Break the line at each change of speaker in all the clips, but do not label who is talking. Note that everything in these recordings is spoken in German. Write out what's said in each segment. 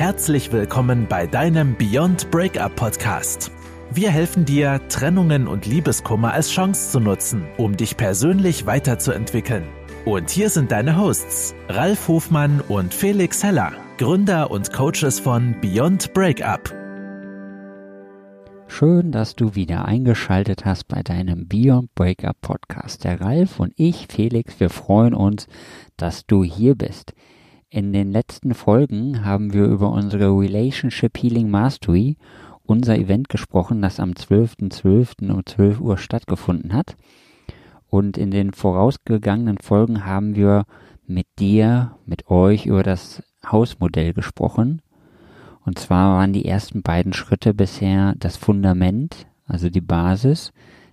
Herzlich willkommen bei deinem Beyond Breakup Podcast. Wir helfen dir, Trennungen und Liebeskummer als Chance zu nutzen, um dich persönlich weiterzuentwickeln. Und hier sind deine Hosts, Ralf Hofmann und Felix Heller, Gründer und Coaches von Beyond Breakup.
Schön, dass du wieder eingeschaltet hast bei deinem Beyond Breakup Podcast. Der Ralf und ich, Felix, wir freuen uns, dass du hier bist. In den letzten Folgen haben wir über unsere Relationship Healing Mastery, unser Event gesprochen, das am 12.12. .12. um 12 Uhr stattgefunden hat. Und in den vorausgegangenen Folgen haben wir mit dir, mit euch über das Hausmodell gesprochen. Und zwar waren die ersten beiden Schritte bisher das Fundament, also die Basis,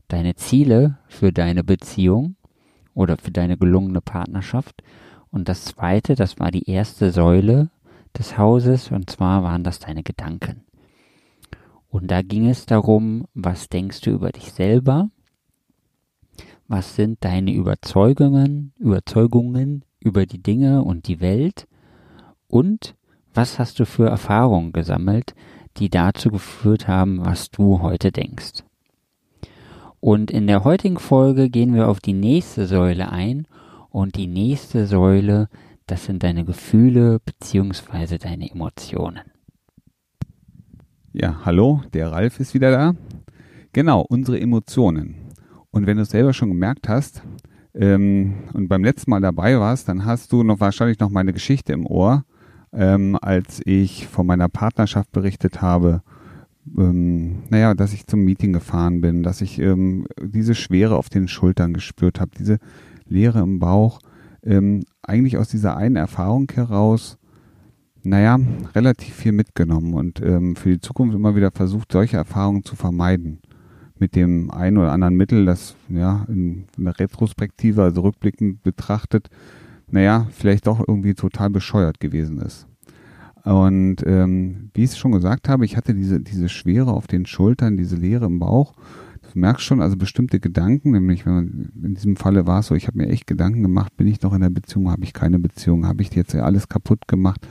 deine Ziele für deine Beziehung oder für deine gelungene Partnerschaft und das zweite, das war die erste Säule des Hauses, und zwar waren das deine Gedanken. Und da ging es darum, was denkst du über dich selber? Was sind deine Überzeugungen, Überzeugungen über die Dinge und die Welt? Und was hast du für Erfahrungen gesammelt, die dazu geführt haben, was du heute denkst? Und in der heutigen Folge gehen wir auf die nächste Säule ein und die nächste Säule, das sind deine Gefühle bzw. deine Emotionen.
Ja, hallo, der Ralf ist wieder da. Genau, unsere Emotionen. Und wenn du es selber schon gemerkt hast ähm, und beim letzten Mal dabei warst, dann hast du noch wahrscheinlich noch meine Geschichte im Ohr, ähm, als ich von meiner Partnerschaft berichtet habe. Ähm, naja, dass ich zum Meeting gefahren bin, dass ich ähm, diese Schwere auf den Schultern gespürt habe, diese Leere im Bauch, ähm, eigentlich aus dieser einen Erfahrung heraus, naja, relativ viel mitgenommen und ähm, für die Zukunft immer wieder versucht, solche Erfahrungen zu vermeiden. Mit dem einen oder anderen Mittel, das ja in, in der Retrospektive, also rückblickend betrachtet, naja, vielleicht doch irgendwie total bescheuert gewesen ist. Und ähm, wie ich es schon gesagt habe, ich hatte diese, diese Schwere auf den Schultern, diese Leere im Bauch Merkst schon, also bestimmte Gedanken, nämlich wenn man, in diesem Falle war es so, ich habe mir echt Gedanken gemacht, bin ich noch in der Beziehung, habe ich keine Beziehung, habe ich jetzt alles kaputt gemacht.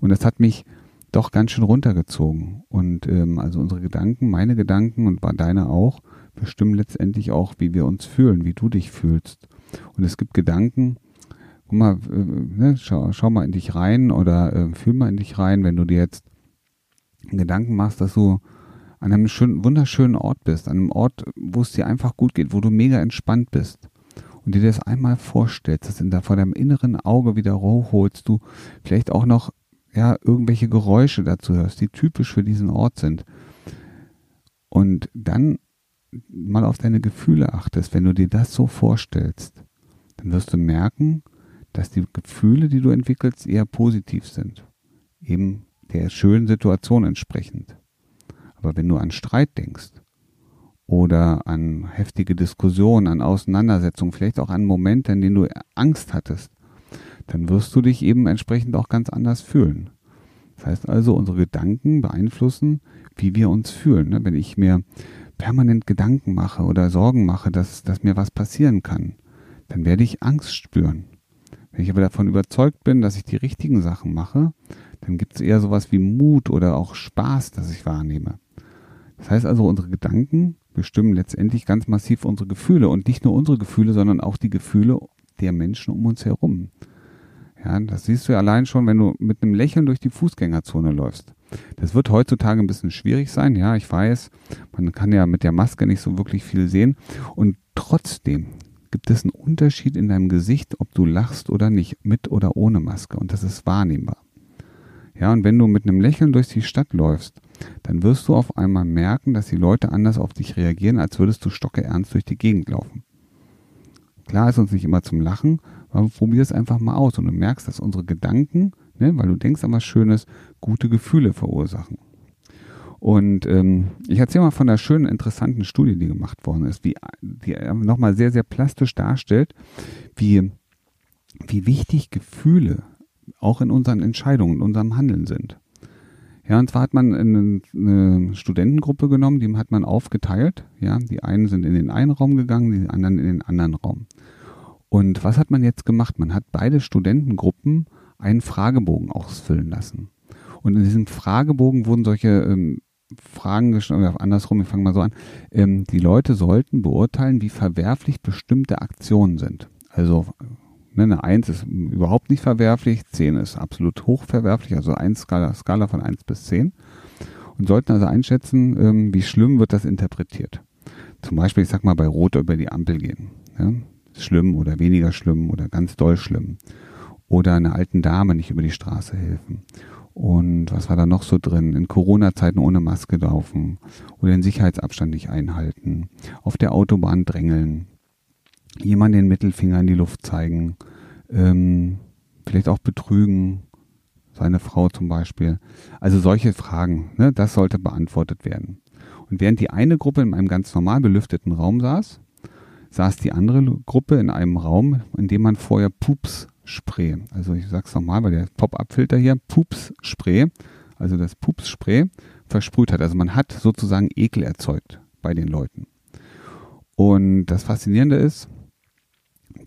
Und das hat mich doch ganz schön runtergezogen. Und ähm, also unsere Gedanken, meine Gedanken und deine auch, bestimmen letztendlich auch, wie wir uns fühlen, wie du dich fühlst. Und es gibt Gedanken, guck mal, äh, ne, schau, schau mal in dich rein oder äh, fühl mal in dich rein, wenn du dir jetzt Gedanken machst, dass du an einem schönen, wunderschönen Ort bist, an einem Ort, wo es dir einfach gut geht, wo du mega entspannt bist und dir das einmal vorstellst, dass in da vor deinem inneren Auge wieder hochholst, du vielleicht auch noch ja irgendwelche Geräusche dazu hörst, die typisch für diesen Ort sind. Und dann mal auf deine Gefühle achtest, wenn du dir das so vorstellst, dann wirst du merken, dass die Gefühle, die du entwickelst, eher positiv sind. Eben der schönen Situation entsprechend. Aber wenn du an Streit denkst oder an heftige Diskussionen, an Auseinandersetzungen, vielleicht auch an Momente, in denen du Angst hattest, dann wirst du dich eben entsprechend auch ganz anders fühlen. Das heißt also, unsere Gedanken beeinflussen, wie wir uns fühlen. Ne? Wenn ich mir permanent Gedanken mache oder Sorgen mache, dass, dass mir was passieren kann, dann werde ich Angst spüren. Wenn ich aber davon überzeugt bin, dass ich die richtigen Sachen mache, dann gibt es eher sowas wie Mut oder auch Spaß, das ich wahrnehme. Das heißt also, unsere Gedanken bestimmen letztendlich ganz massiv unsere Gefühle und nicht nur unsere Gefühle, sondern auch die Gefühle der Menschen um uns herum. Ja, das siehst du ja allein schon, wenn du mit einem Lächeln durch die Fußgängerzone läufst. Das wird heutzutage ein bisschen schwierig sein, ja, ich weiß. Man kann ja mit der Maske nicht so wirklich viel sehen. Und trotzdem gibt es einen Unterschied in deinem Gesicht, ob du lachst oder nicht, mit oder ohne Maske. Und das ist wahrnehmbar. Ja, und wenn du mit einem Lächeln durch die Stadt läufst, dann wirst du auf einmal merken, dass die Leute anders auf dich reagieren, als würdest du stocke ernst durch die Gegend laufen. Klar ist uns nicht immer zum Lachen, aber probier es einfach mal aus und du merkst, dass unsere Gedanken, ne, weil du denkst an was Schönes, gute Gefühle verursachen. Und ähm, ich erzähle mal von einer schönen, interessanten Studie, die gemacht worden ist, die, die nochmal sehr, sehr plastisch darstellt, wie, wie wichtig Gefühle auch in unseren Entscheidungen, in unserem Handeln sind. Ja, und zwar hat man eine, eine Studentengruppe genommen, die hat man aufgeteilt. Ja, die einen sind in den einen Raum gegangen, die anderen in den anderen Raum. Und was hat man jetzt gemacht? Man hat beide Studentengruppen einen Fragebogen ausfüllen lassen. Und in diesem Fragebogen wurden solche ähm, Fragen gestellt, andersrum, ich fange mal so an. Ähm, die Leute sollten beurteilen, wie verwerflich bestimmte Aktionen sind. Also ne, eine 1 ist überhaupt nicht verwerflich, 10 ist absolut hochverwerflich, also eine Skala, Skala von 1 bis 10. Und sollten also einschätzen, ähm, wie schlimm wird das interpretiert. Zum Beispiel, ich sag mal, bei Rot über die Ampel gehen. Ja? Schlimm oder weniger schlimm oder ganz doll schlimm. Oder einer alten Dame nicht über die Straße helfen und was war da noch so drin? In Corona-Zeiten ohne Maske laufen oder den Sicherheitsabstand nicht einhalten, auf der Autobahn drängeln, jemand den Mittelfinger in die Luft zeigen, ähm, vielleicht auch betrügen, seine Frau zum Beispiel. Also solche Fragen, ne, das sollte beantwortet werden. Und während die eine Gruppe in einem ganz normal belüfteten Raum saß, saß die andere Gruppe in einem Raum, in dem man vorher Pups Spray. Also ich sag's nochmal, weil der Pop-Up-Filter hier Pups-Spray, also das Pups-Spray versprüht hat. Also man hat sozusagen Ekel erzeugt bei den Leuten. Und das Faszinierende ist,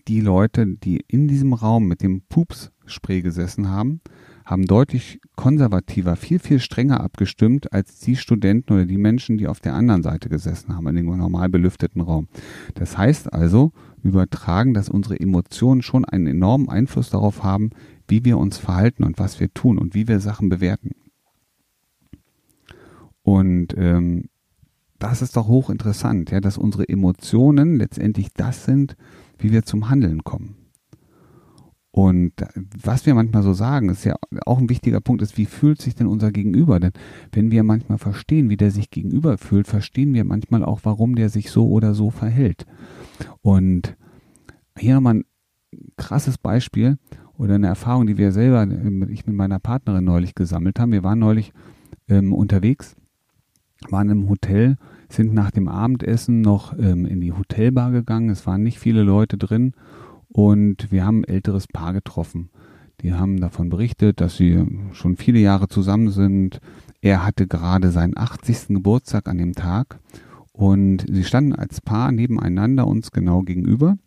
die Leute, die in diesem Raum mit dem Pups-Spray gesessen haben, haben deutlich konservativer, viel, viel strenger abgestimmt als die Studenten oder die Menschen, die auf der anderen Seite gesessen haben, in dem normal belüfteten Raum. Das heißt also, übertragen, dass unsere Emotionen schon einen enormen Einfluss darauf haben, wie wir uns verhalten und was wir tun und wie wir Sachen bewerten. Und ähm, das ist doch hochinteressant, ja, dass unsere Emotionen letztendlich das sind, wie wir zum Handeln kommen. Und was wir manchmal so sagen, ist ja auch ein wichtiger Punkt, ist, wie fühlt sich denn unser Gegenüber? Denn wenn wir manchmal verstehen, wie der sich gegenüber fühlt, verstehen wir manchmal auch, warum der sich so oder so verhält. Und hier nochmal ein krasses Beispiel oder eine Erfahrung, die wir selber, ich mit meiner Partnerin neulich gesammelt haben. Wir waren neulich ähm, unterwegs, waren im Hotel, sind nach dem Abendessen noch ähm, in die Hotelbar gegangen. Es waren nicht viele Leute drin und wir haben ein älteres Paar getroffen. Die haben davon berichtet, dass sie schon viele Jahre zusammen sind. Er hatte gerade seinen 80. Geburtstag an dem Tag und sie standen als Paar nebeneinander uns genau gegenüber.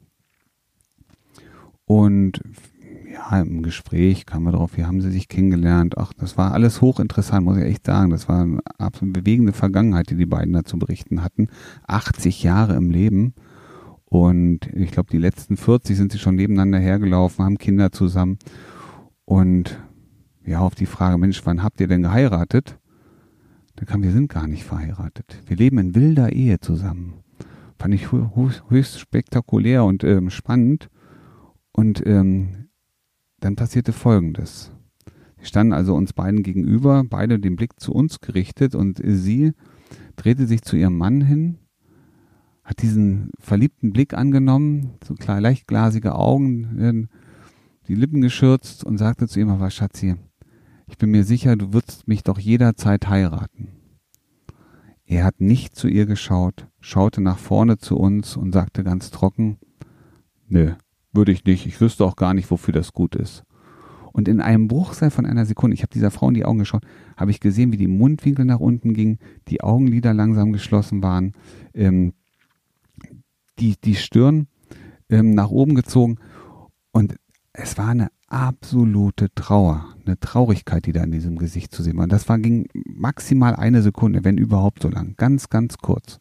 Und ja, im Gespräch kamen wir darauf, wie haben sie sich kennengelernt. Ach, das war alles hochinteressant, muss ich echt sagen. Das war eine absolut bewegende Vergangenheit, die die beiden da zu berichten hatten. 80 Jahre im Leben. Und ich glaube, die letzten 40 sind sie schon nebeneinander hergelaufen, haben Kinder zusammen. Und ja, auf die Frage, Mensch, wann habt ihr denn geheiratet? Da kam, wir sind gar nicht verheiratet. Wir leben in wilder Ehe zusammen. Fand ich höchst spektakulär und ähm, spannend. Und ähm, dann passierte Folgendes. Sie standen also uns beiden gegenüber, beide den Blick zu uns gerichtet und sie drehte sich zu ihrem Mann hin hat diesen verliebten Blick angenommen, so klar, leicht glasige Augen, die Lippen geschürzt und sagte zu ihm, aber Schatzi, ich bin mir sicher, du wirst mich doch jederzeit heiraten. Er hat nicht zu ihr geschaut, schaute nach vorne zu uns und sagte ganz trocken, nö, würde ich nicht, ich wüsste auch gar nicht, wofür das gut ist. Und in einem Bruchteil von einer Sekunde, ich habe dieser Frau in die Augen geschaut, habe ich gesehen, wie die Mundwinkel nach unten gingen, die Augenlider langsam geschlossen waren, ähm, die, die Stirn ähm, nach oben gezogen und es war eine absolute Trauer, eine Traurigkeit, die da in diesem Gesicht zu sehen war. Und das war, ging maximal eine Sekunde, wenn überhaupt so lang, ganz, ganz kurz.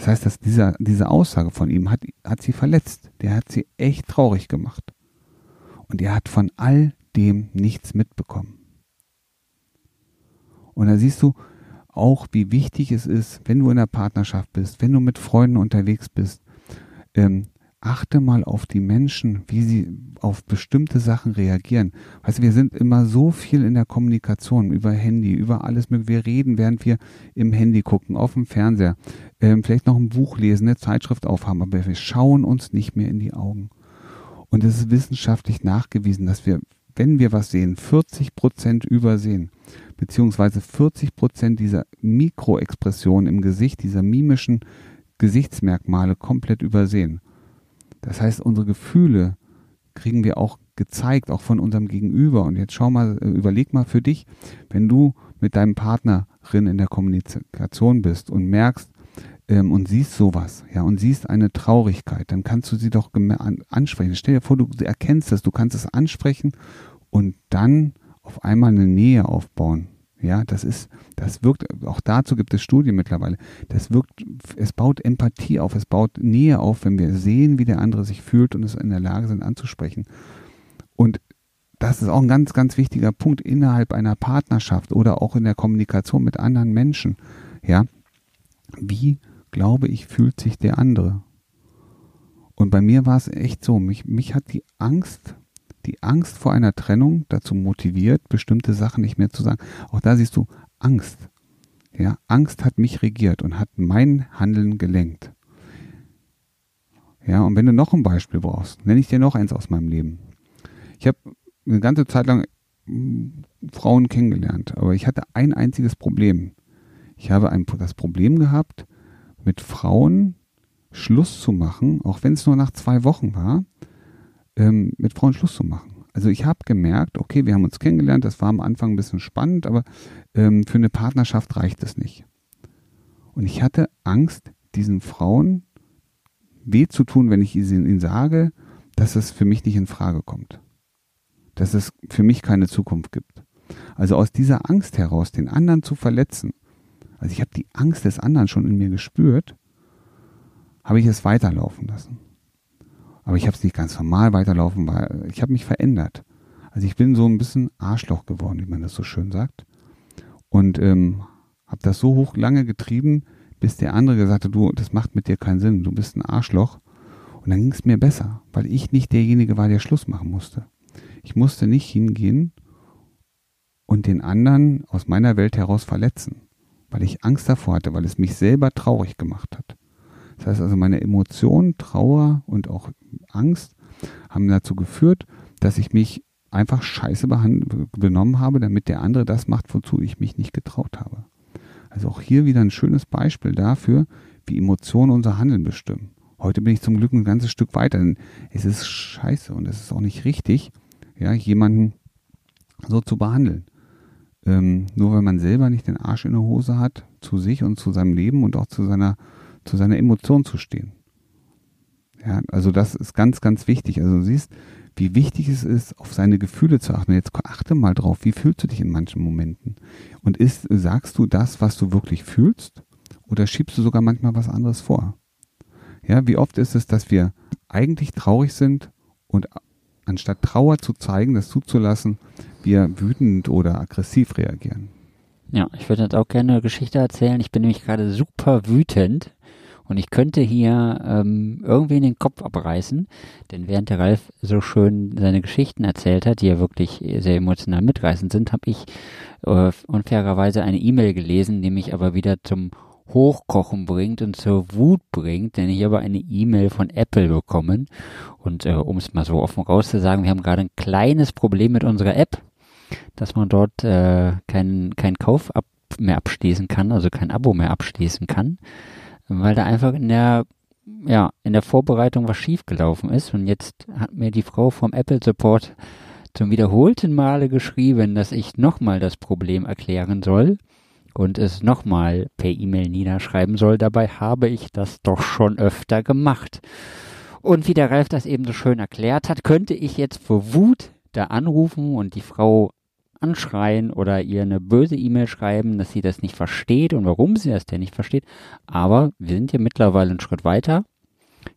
Das heißt, dass dieser, diese Aussage von ihm hat, hat sie verletzt. Der hat sie echt traurig gemacht. Und er hat von all dem nichts mitbekommen. Und da siehst du, auch, wie wichtig es ist, wenn du in der Partnerschaft bist, wenn du mit Freunden unterwegs bist, ähm, achte mal auf die Menschen, wie sie auf bestimmte Sachen reagieren. Weißt du, wir sind immer so viel in der Kommunikation über Handy, über alles Wir reden, während wir im Handy gucken, auf dem Fernseher, ähm, vielleicht noch ein Buch lesen, eine Zeitschrift aufhaben, aber wir schauen uns nicht mehr in die Augen. Und es ist wissenschaftlich nachgewiesen, dass wir, wenn wir was sehen, 40 Prozent übersehen beziehungsweise 40 Prozent dieser Mikroexpressionen im Gesicht, dieser mimischen Gesichtsmerkmale komplett übersehen. Das heißt, unsere Gefühle kriegen wir auch gezeigt, auch von unserem Gegenüber. Und jetzt schau mal, äh, überleg mal für dich, wenn du mit deinem Partnerin in der Kommunikation bist und merkst ähm, und siehst sowas, ja, und siehst eine Traurigkeit, dann kannst du sie doch ansprechen. Stell dir vor, du erkennst das, du kannst es ansprechen und dann auf einmal eine Nähe aufbauen. Ja, das ist, das wirkt, auch dazu gibt es Studien mittlerweile. Das wirkt, es baut Empathie auf, es baut Nähe auf, wenn wir sehen, wie der andere sich fühlt und es in der Lage sind anzusprechen. Und das ist auch ein ganz, ganz wichtiger Punkt innerhalb einer Partnerschaft oder auch in der Kommunikation mit anderen Menschen. Ja, wie glaube ich, fühlt sich der andere? Und bei mir war es echt so, mich, mich hat die Angst die Angst vor einer Trennung dazu motiviert, bestimmte Sachen nicht mehr zu sagen. Auch da siehst du Angst. Ja, Angst hat mich regiert und hat mein Handeln gelenkt. Ja, und wenn du noch ein Beispiel brauchst, nenne ich dir noch eins aus meinem Leben. Ich habe eine ganze Zeit lang hm, Frauen kennengelernt, aber ich hatte ein einziges Problem. Ich habe ein, das Problem gehabt, mit Frauen Schluss zu machen, auch wenn es nur nach zwei Wochen war, ähm, mit Frauen Schluss zu machen. Also ich habe gemerkt, okay, wir haben uns kennengelernt, das war am Anfang ein bisschen spannend, aber ähm, für eine Partnerschaft reicht es nicht. Und ich hatte Angst, diesen Frauen weh zu tun, wenn ich ihnen sage, dass es für mich nicht in Frage kommt. Dass es für mich keine Zukunft gibt. Also aus dieser Angst heraus, den anderen zu verletzen, also ich habe die Angst des anderen schon in mir gespürt, habe ich es weiterlaufen lassen. Aber ich habe es nicht ganz normal weiterlaufen, weil ich habe mich verändert. Also ich bin so ein bisschen Arschloch geworden, wie man das so schön sagt. Und ähm, habe das so hoch lange getrieben, bis der andere gesagt hat, du, das macht mit dir keinen Sinn, du bist ein Arschloch. Und dann ging es mir besser, weil ich nicht derjenige war, der Schluss machen musste. Ich musste nicht hingehen und den anderen aus meiner Welt heraus verletzen, weil ich Angst davor hatte, weil es mich selber traurig gemacht hat. Das heißt also, meine Emotionen, Trauer und auch Angst haben dazu geführt, dass ich mich einfach scheiße benommen habe, damit der andere das macht, wozu ich mich nicht getraut habe. Also auch hier wieder ein schönes Beispiel dafür, wie Emotionen unser Handeln bestimmen. Heute bin ich zum Glück ein ganzes Stück weiter, denn es ist scheiße und es ist auch nicht richtig, ja, jemanden so zu behandeln. Ähm, nur weil man selber nicht den Arsch in der Hose hat, zu sich und zu seinem Leben und auch zu seiner zu seiner Emotion zu stehen. Ja, also das ist ganz, ganz wichtig. Also du siehst, wie wichtig es ist, auf seine Gefühle zu achten. Jetzt achte mal drauf, wie fühlst du dich in manchen Momenten? Und ist, sagst du das, was du wirklich fühlst? Oder schiebst du sogar manchmal was anderes vor? Ja, wie oft ist es, dass wir eigentlich traurig sind und anstatt Trauer zu zeigen, das zuzulassen, wir wütend oder aggressiv reagieren?
Ja, ich würde jetzt auch gerne eine Geschichte erzählen. Ich bin nämlich gerade super wütend und ich könnte hier ähm, irgendwie in den Kopf abreißen, denn während der Ralf so schön seine Geschichten erzählt hat, die ja wirklich sehr emotional mitreißend sind, habe ich äh, unfairerweise eine E-Mail gelesen, die mich aber wieder zum Hochkochen bringt und zur Wut bringt, denn ich habe eine E-Mail von Apple bekommen. Und äh, um es mal so offen rauszusagen, wir haben gerade ein kleines Problem mit unserer App, dass man dort äh, keinen kein Kauf ab mehr abschließen kann, also kein Abo mehr abschließen kann weil da einfach in der ja, in der Vorbereitung was schiefgelaufen ist und jetzt hat mir die Frau vom Apple Support zum wiederholten Male geschrieben, dass ich nochmal das Problem erklären soll und es nochmal per E-Mail niederschreiben soll. Dabei habe ich das doch schon öfter gemacht. Und wie der Ralf das eben so schön erklärt hat, könnte ich jetzt vor Wut da anrufen und die Frau anschreien oder ihr eine böse E-Mail schreiben, dass sie das nicht versteht und warum sie das denn nicht versteht. Aber wir sind hier mittlerweile einen Schritt weiter.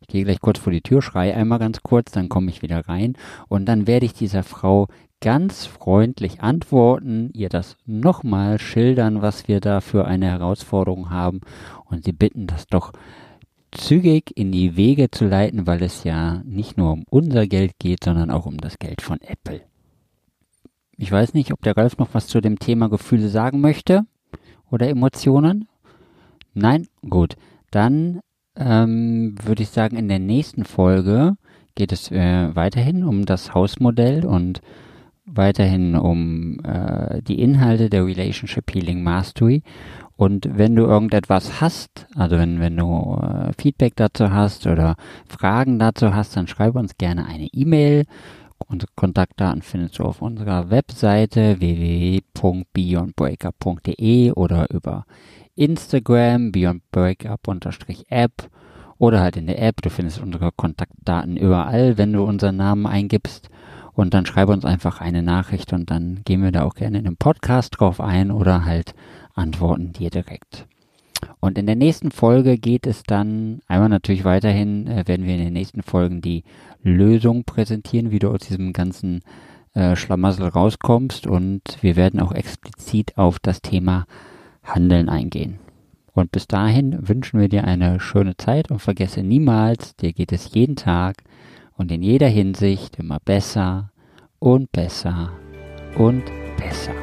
Ich gehe gleich kurz vor die Tür, schreie einmal ganz kurz, dann komme ich wieder rein und dann werde ich dieser Frau ganz freundlich antworten, ihr das nochmal schildern, was wir da für eine Herausforderung haben und sie bitten, das doch zügig in die Wege zu leiten, weil es ja nicht nur um unser Geld geht, sondern auch um das Geld von Apple. Ich weiß nicht, ob der Ralf noch was zu dem Thema Gefühle sagen möchte oder Emotionen. Nein? Gut. Dann ähm, würde ich sagen, in der nächsten Folge geht es äh, weiterhin um das Hausmodell und weiterhin um äh, die Inhalte der Relationship Healing Mastery. Und wenn du irgendetwas hast, also wenn, wenn du äh, Feedback dazu hast oder Fragen dazu hast, dann schreib uns gerne eine E-Mail Unsere Kontaktdaten findest du auf unserer Webseite www.beyondbreakup.de oder über Instagram beyondbreakup-app oder halt in der App. Du findest unsere Kontaktdaten überall, wenn du unseren Namen eingibst. Und dann schreibe uns einfach eine Nachricht und dann gehen wir da auch gerne in einem Podcast drauf ein oder halt antworten dir direkt. Und in der nächsten Folge geht es dann einmal natürlich weiterhin, äh, werden wir in den nächsten Folgen die Lösung präsentieren, wie du aus diesem ganzen äh, Schlamassel rauskommst und wir werden auch explizit auf das Thema Handeln eingehen. Und bis dahin wünschen wir dir eine schöne Zeit und vergesse niemals, dir geht es jeden Tag und in jeder Hinsicht immer besser und besser und besser.